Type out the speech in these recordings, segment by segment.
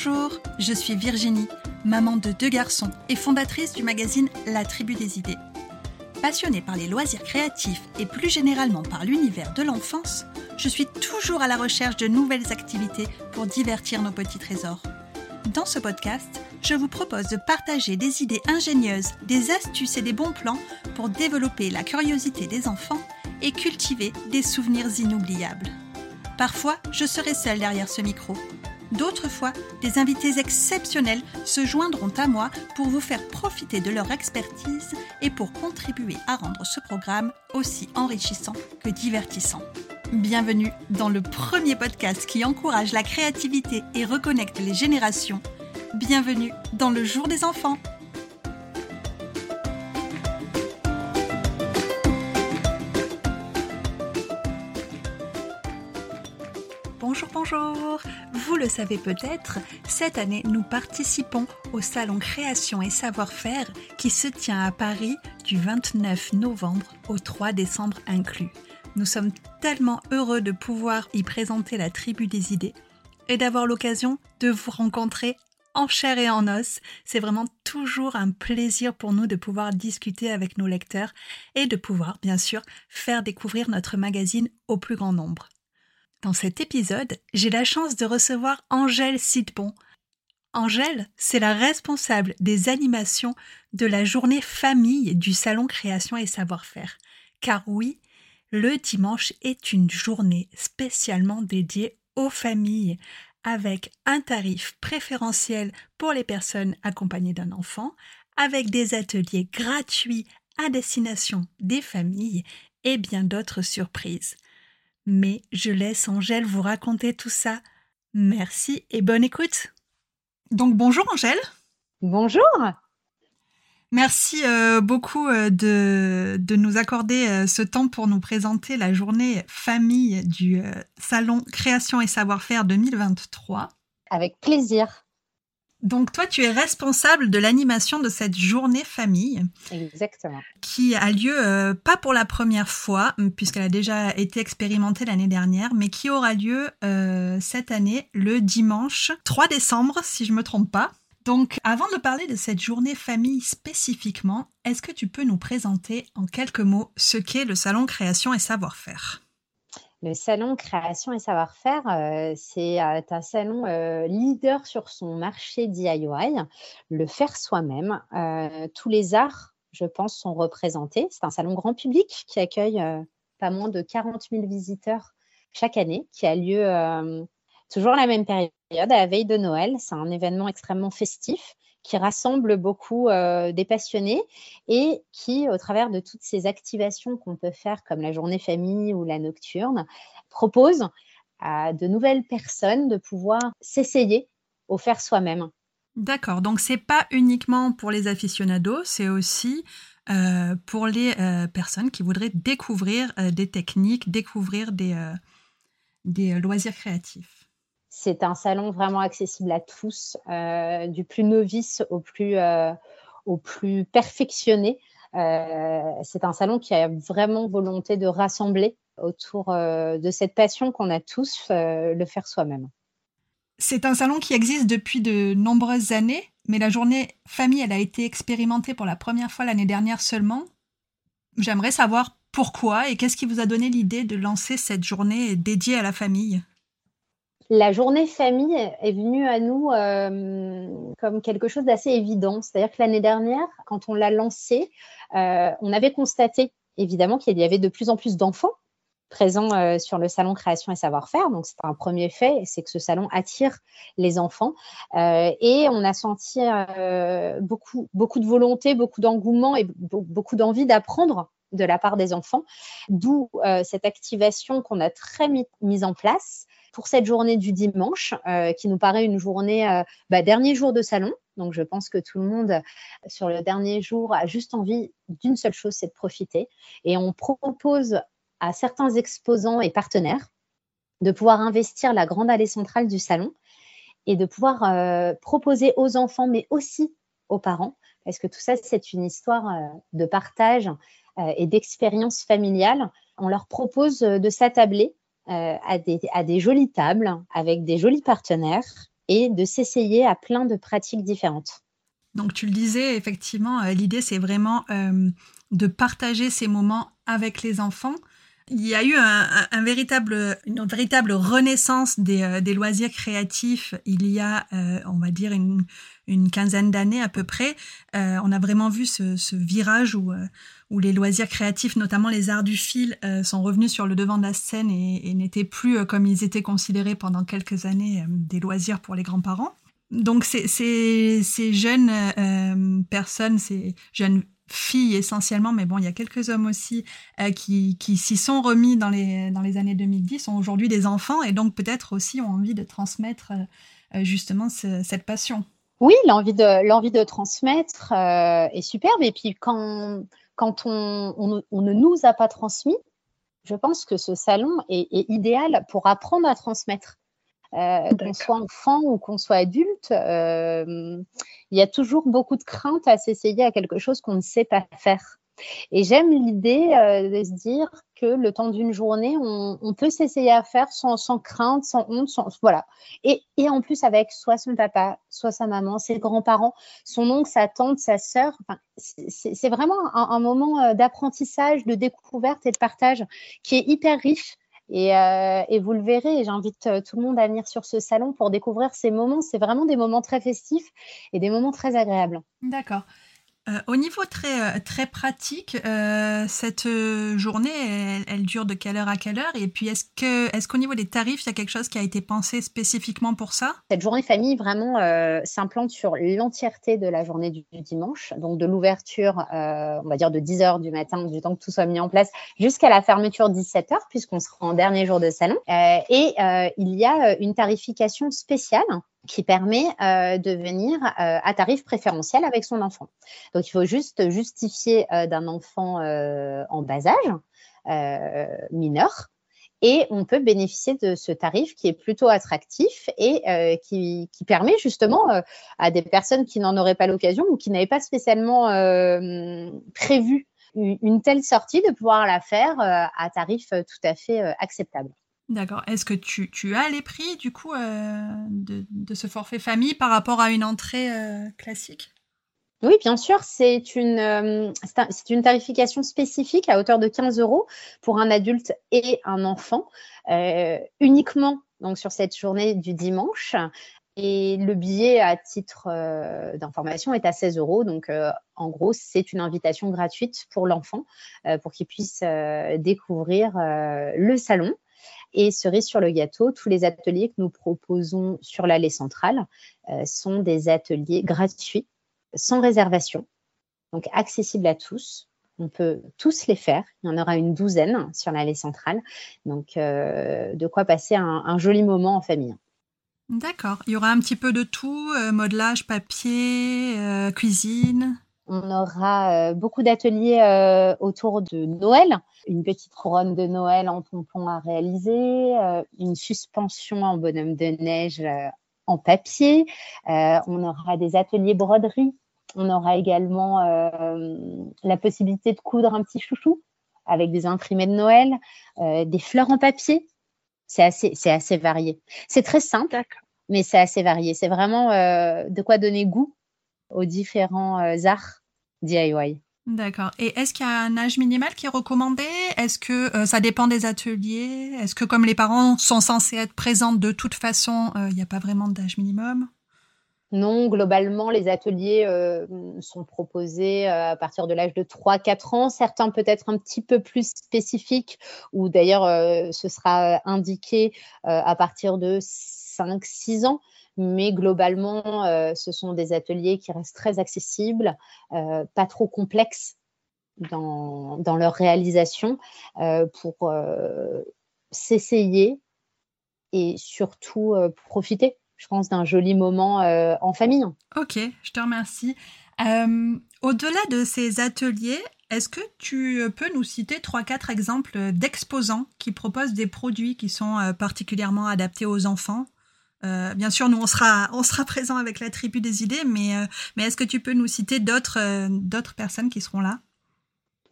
Bonjour, je suis Virginie, maman de deux garçons et fondatrice du magazine La Tribu des idées. Passionnée par les loisirs créatifs et plus généralement par l'univers de l'enfance, je suis toujours à la recherche de nouvelles activités pour divertir nos petits trésors. Dans ce podcast, je vous propose de partager des idées ingénieuses, des astuces et des bons plans pour développer la curiosité des enfants et cultiver des souvenirs inoubliables. Parfois, je serai seule derrière ce micro. D'autres fois, des invités exceptionnels se joindront à moi pour vous faire profiter de leur expertise et pour contribuer à rendre ce programme aussi enrichissant que divertissant. Bienvenue dans le premier podcast qui encourage la créativité et reconnecte les générations. Bienvenue dans le jour des enfants. Bonjour, Vous le savez peut-être, cette année, nous participons au Salon Création et Savoir-faire qui se tient à Paris du 29 novembre au 3 décembre inclus. Nous sommes tellement heureux de pouvoir y présenter la tribu des idées et d'avoir l'occasion de vous rencontrer en chair et en os. C'est vraiment toujours un plaisir pour nous de pouvoir discuter avec nos lecteurs et de pouvoir, bien sûr, faire découvrir notre magazine au plus grand nombre. Dans cet épisode, j'ai la chance de recevoir Angèle Sidbon. Angèle, c'est la responsable des animations de la journée famille du Salon Création et Savoir-faire. Car oui, le dimanche est une journée spécialement dédiée aux familles, avec un tarif préférentiel pour les personnes accompagnées d'un enfant, avec des ateliers gratuits à destination des familles et bien d'autres surprises. Mais je laisse Angèle vous raconter tout ça. Merci et bonne écoute. Donc bonjour Angèle. Bonjour. Merci euh, beaucoup euh, de, de, nous accorder euh, ce temps pour nous présenter la journée famille du Salon Création et Savoir-faire 2023. Avec plaisir. Donc toi, tu es responsable de l'animation de cette journée famille. Exactement. Qui a lieu euh, pas pour la première fois, puisqu'elle a déjà été expérimentée l'année dernière, mais qui aura lieu euh, cette année le dimanche 3 décembre, si je me trompe pas. Donc avant de parler de cette journée famille spécifiquement, est-ce que tu peux nous présenter en quelques mots ce qu'est le salon création et savoir-faire? Le salon Création et Savoir-faire, euh, c'est euh, un salon euh, leader sur son marché DIY, le faire soi-même. tous les arts, je pense, sont représentés. C'est un salon grand public qui accueille pas moins de 40 000 visiteurs chaque année, qui a lieu toujours la même période, à la veille de Noël. C'est un événement extrêmement festif qui rassemble beaucoup euh, des passionnés et qui, au travers de toutes ces activations qu'on peut faire, comme la journée famille ou la nocturne, propose à de nouvelles personnes de pouvoir s'essayer au faire soi-même. D'accord, donc c'est pas uniquement pour les aficionados, c'est aussi euh, pour les euh, personnes qui voudraient découvrir des techniques, découvrir des, des loisirs créatifs. C'est un salon vraiment accessible à tous, euh, du plus novice au plus, euh, perfectionné. Euh, c'est un salon qui a vraiment volonté de rassembler autour de cette passion qu'on a tous, le faire soi-même. C'est un salon qui existe depuis de nombreuses années, mais la journée famille, elle a été expérimentée pour la première fois l'année dernière seulement. J'aimerais savoir pourquoi et qu'est-ce qui vous a donné l'idée de lancer cette journée dédiée à la famille? La journée famille est venue à nous euh, comme quelque chose d'assez évident. C'est-à-dire que l'année dernière, quand on l'a lancée, euh, on avait constaté évidemment qu'il y avait de plus en plus d'enfants présents euh, sur le salon création et savoir-faire. Donc, c'est un premier fait, c'est que ce salon attire les enfants. et on a senti beaucoup, beaucoup de volonté, beaucoup d'engouement et beaucoup d'envie d'apprendre de la part des enfants, d'où cette activation qu'on a très mise en place pour cette journée du dimanche, euh, qui nous paraît une journée, euh, bah, dernier jour de salon. Donc, je pense que tout le monde, sur le dernier jour, a juste envie d'une seule chose, c'est de profiter. Et on propose à certains exposants et partenaires de pouvoir investir la grande allée centrale du salon et de pouvoir euh, proposer aux enfants, mais aussi aux parents, parce que tout ça, c'est une histoire de partage et d'expérience familiale. On leur propose de s'attabler euh, à, des, jolies tables avec des jolis partenaires et de s'essayer à plein de pratiques différentes. Donc tu le disais, effectivement, l'idée c'est vraiment de partager ces moments avec les enfants il y a eu un, véritable, une véritable renaissance des, euh, des, loisirs créatifs il y a, euh, on va dire, une, une quinzaine d'années à peu près. Euh, on a vraiment vu ce, ce virage où, où les loisirs créatifs, notamment les arts du fil, sont revenus sur le devant de la scène et, n'étaient plus, comme ils étaient considérés pendant quelques années, des loisirs pour les grands-parents. Donc ces, ces, ces jeunes personnes, ces jeunes filles essentiellement, mais bon, il y a quelques hommes aussi euh, qui, qui s'y sont remis dans les, dans les années 2010, sont aujourd'hui des enfants et donc peut-être aussi ont envie de transmettre euh, justement cette passion. Oui, l'envie de, l'envie de transmettre euh, est superbe. Et puis quand, quand on, on, ne nous a pas transmis, je pense que ce salon est idéal pour apprendre à transmettre. Euh, qu'on soit enfant ou qu'on soit adulte, euh, il y a toujours beaucoup de crainte à s'essayer à quelque chose qu'on ne sait pas faire. Et j'aime l'idée euh, de se dire que le temps d'une journée, on, peut s'essayer à faire sans, crainte, sans honte, sans, voilà. Et, en plus avec soit son papa, soit sa maman, ses grands-parents, son oncle, sa tante, sa sœur. c'est vraiment un moment d'apprentissage, de découverte et de partage qui est hyper riche euh, et, vous le verrez, j'invite euh, tout le monde à venir sur ce salon pour découvrir ces moments. C'est vraiment des moments très festifs et des moments très agréables. D'accord. Euh, au niveau très, euh, très pratique, euh, cette journée, elle, dure de quelle heure à quelle heure? Et puis, est-ce qu'au niveau des tarifs, il y a quelque chose qui a été pensé spécifiquement pour ça? Cette journée famille, vraiment, s'implante sur l'entièreté de la journée du, dimanche, donc de l'ouverture, on va dire de 10 heures du matin, du temps que tout soit mis en place, jusqu'à la fermeture 17 heures, puisqu'on sera en dernier jour de salon. et il y a une tarification spéciale qui permet euh, de venir euh, à tarif préférentiel avec son enfant. Donc, il faut juste justifier euh, d'un enfant en bas âge, mineur, et on peut bénéficier de ce tarif qui est plutôt attractif et qui, qui, permet justement à des personnes qui n'en auraient pas l'occasion ou qui n'avaient pas spécialement prévu une telle sortie de pouvoir la faire à tarif tout à fait acceptable. D'accord. Est-ce que tu, as les prix du coup euh, de, ce forfait famille par rapport à une entrée euh, classique? Oui, bien sûr, c'est une, euh, c'est une tarification spécifique à hauteur de 15 euros pour un adulte et un enfant, uniquement donc sur cette journée du dimanche. Et le billet à titre d'information est à 16 euros. Donc, en gros, c'est une invitation gratuite pour l'enfant pour qu'il puisse découvrir le salon. Et cerise sur le gâteau, tous les ateliers que nous proposons sur l'allée centrale euh, sont des ateliers gratuits, sans réservation, donc accessibles à tous. On peut tous les faire. Il y en aura une douzaine sur l'allée centrale. Donc, euh, de quoi passer un, joli moment en famille. D'accord. Il y aura un petit peu de tout, euh, modelage, papier, cuisine. On aura beaucoup d'ateliers autour de Noël une petite couronne de Noël en pompon à réaliser, euh, une suspension en bonhomme de neige euh, en papier. Euh, on aura des ateliers broderie. On aura également la possibilité de coudre un petit chouchou avec des imprimés de Noël, des fleurs en papier. C'est assez, c'est assez varié. C'est très simple, mais c'est assez varié. C'est vraiment de quoi donner goût aux différents arts DIY. D'accord. Et est-ce qu'il y a un âge minimal qui est recommandé? Est-ce que euh, ça dépend des ateliers? Est-ce que comme les parents sont censés être présents de toute façon, euh, il n'y a pas vraiment d'âge minimum? Non, globalement, les ateliers euh, sont proposés à partir de l'âge de 3-4 ans, certains peut-être un petit peu plus spécifiques, ou d'ailleurs ce sera indiqué à partir de 5-6 ans mais globalement, euh, ce sont des ateliers qui restent très accessibles, euh, pas trop complexes dans, leur réalisation euh, pour s'essayer et surtout profiter, je pense, d'un joli moment en famille. Ok, je te remercie. Au-delà de ces ateliers, est-ce que tu peux nous citer trois, quatre exemples d'exposants qui proposent des produits qui sont particulièrement adaptés aux enfants? Euh, bien sûr, nous on sera on sera présent avec la tribu des idées, mais euh, mais est-ce que tu peux nous citer d'autres euh, d'autres personnes qui seront là?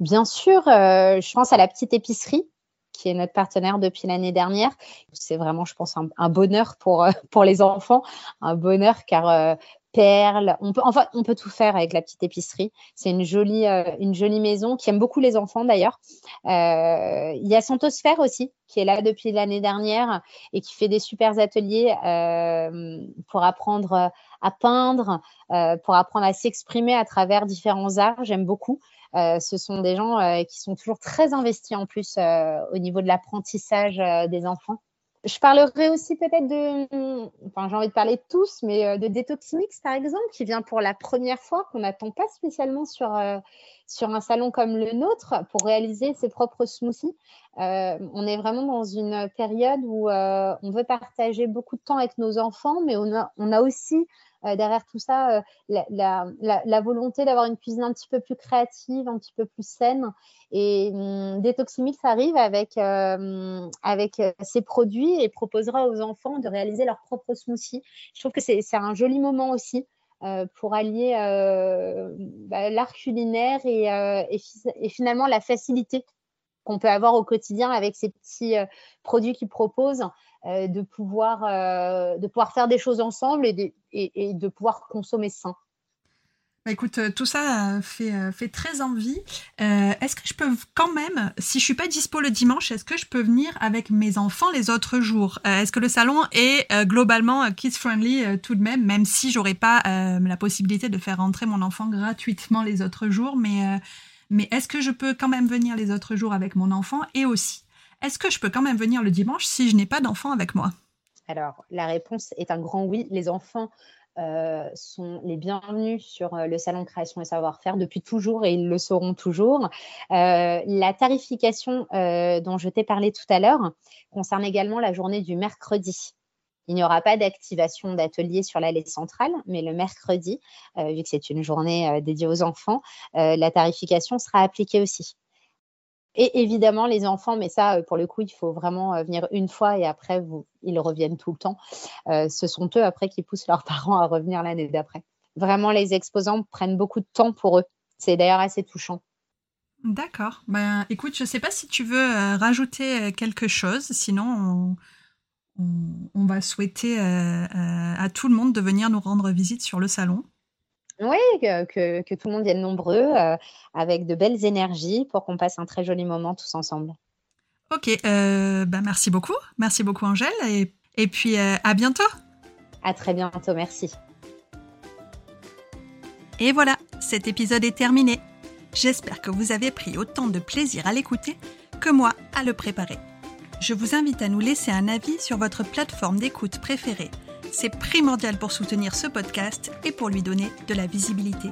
Bien sûr, je pense à la petite épicerie qui est notre partenaire depuis l'année dernière. C'est vraiment, je pense, un, bonheur pour, euh, pour les enfants, un bonheur car euh, perles, on peut, enfin, on peut tout faire avec la petite épicerie. C'est une jolie, euh, une jolie maison qui aime beaucoup les enfants d'ailleurs. Il y a Santosphère aussi qui est là depuis l'année dernière et qui fait des super ateliers pour apprendre à peindre, pour apprendre à s'exprimer à travers différents arts. J'aime beaucoup. Euh, ce sont des gens euh, qui sont toujours très investis en plus euh, au niveau de l'apprentissage des enfants. Je parlerai aussi peut-être de, enfin j'ai envie de parler de tous, mais de Detoximix par exemple, qui vient pour la première fois, qu'on n'attend pas spécialement sur, sur un salon comme le nôtre pour réaliser ses propres smoothies. on est vraiment dans une période où on veut partager beaucoup de temps avec nos enfants, mais on a, on a aussi derrière tout ça, euh, la, volonté d'avoir une cuisine un petit peu plus créative, un petit peu plus saine. Et hum, Detoximix arrive avec, euh, avec ses produits et proposera aux enfants de réaliser leur propre smoothie. Je trouve que c'est un joli moment aussi. pour allier bah, l'art culinaire et, finalement la facilité qu'on peut avoir au quotidien avec ces petits produits qu'ils proposent. Euh, de, pouvoir, euh, de pouvoir faire des choses ensemble et de, pouvoir consommer sain. Bah écoute, euh, tout ça fait, fait très envie. est-ce que je peux quand même, si je suis pas dispo le dimanche, est-ce que je peux venir avec mes enfants les autres jours? Est-ce que le salon est globalement kids friendly tout de même, même si j'aurais pas la possibilité de faire rentrer mon enfant gratuitement les autres jours, mais mais est-ce que je peux quand même venir les autres jours avec mon enfant et aussi est-ce que je peux quand même venir le dimanche si je n'ai pas d'enfant avec moi? Alors, la réponse est un grand oui. Les enfants euh, sont les bienvenus sur euh, le salon création et savoir-faire depuis toujours et ils le seront toujours. Euh, la tarification dont je t'ai parlé tout à l'heure concerne également la journée du mercredi. Il n'y aura pas d'activation d'atelier sur l'allée centrale, mais le mercredi, vu que c'est une journée dédiée aux enfants, la tarification sera appliquée aussi. Et évidemment, les enfants, mais ça, euh, pour le coup, il faut vraiment euh, venir une fois et après, ils reviennent tout le temps. Euh, ce sont eux, après, qui poussent leurs parents à revenir l'année d'après. Vraiment, les exposants prennent beaucoup de temps pour eux. C'est d'ailleurs assez touchant. D'accord. Ben, écoute, je ne sais pas si tu veux rajouter quelque chose, sinon on, va souhaiter à tout le monde de venir nous rendre visite sur le salon. Oui, que, que, tout le monde vienne nombreux, euh, avec de belles énergies pour qu'on passe un très joli moment tous ensemble. Ok, euh, bah merci beaucoup. Merci beaucoup Angèle. Et, et puis euh, à bientôt. À très bientôt, merci. Et voilà, cet épisode est terminé. J'espère que vous avez pris autant de plaisir à l'écouter que moi à le préparer. Je vous invite à nous laisser un avis sur votre plateforme d'écoute préférée c'est primordial pour soutenir ce podcast et pour lui donner de la visibilité.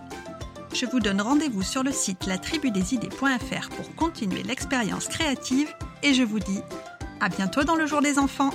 Je vous donne rendez-vous sur le site latribudesidées.fr pour continuer l'expérience créative et je vous dis à bientôt dans le jour des enfants.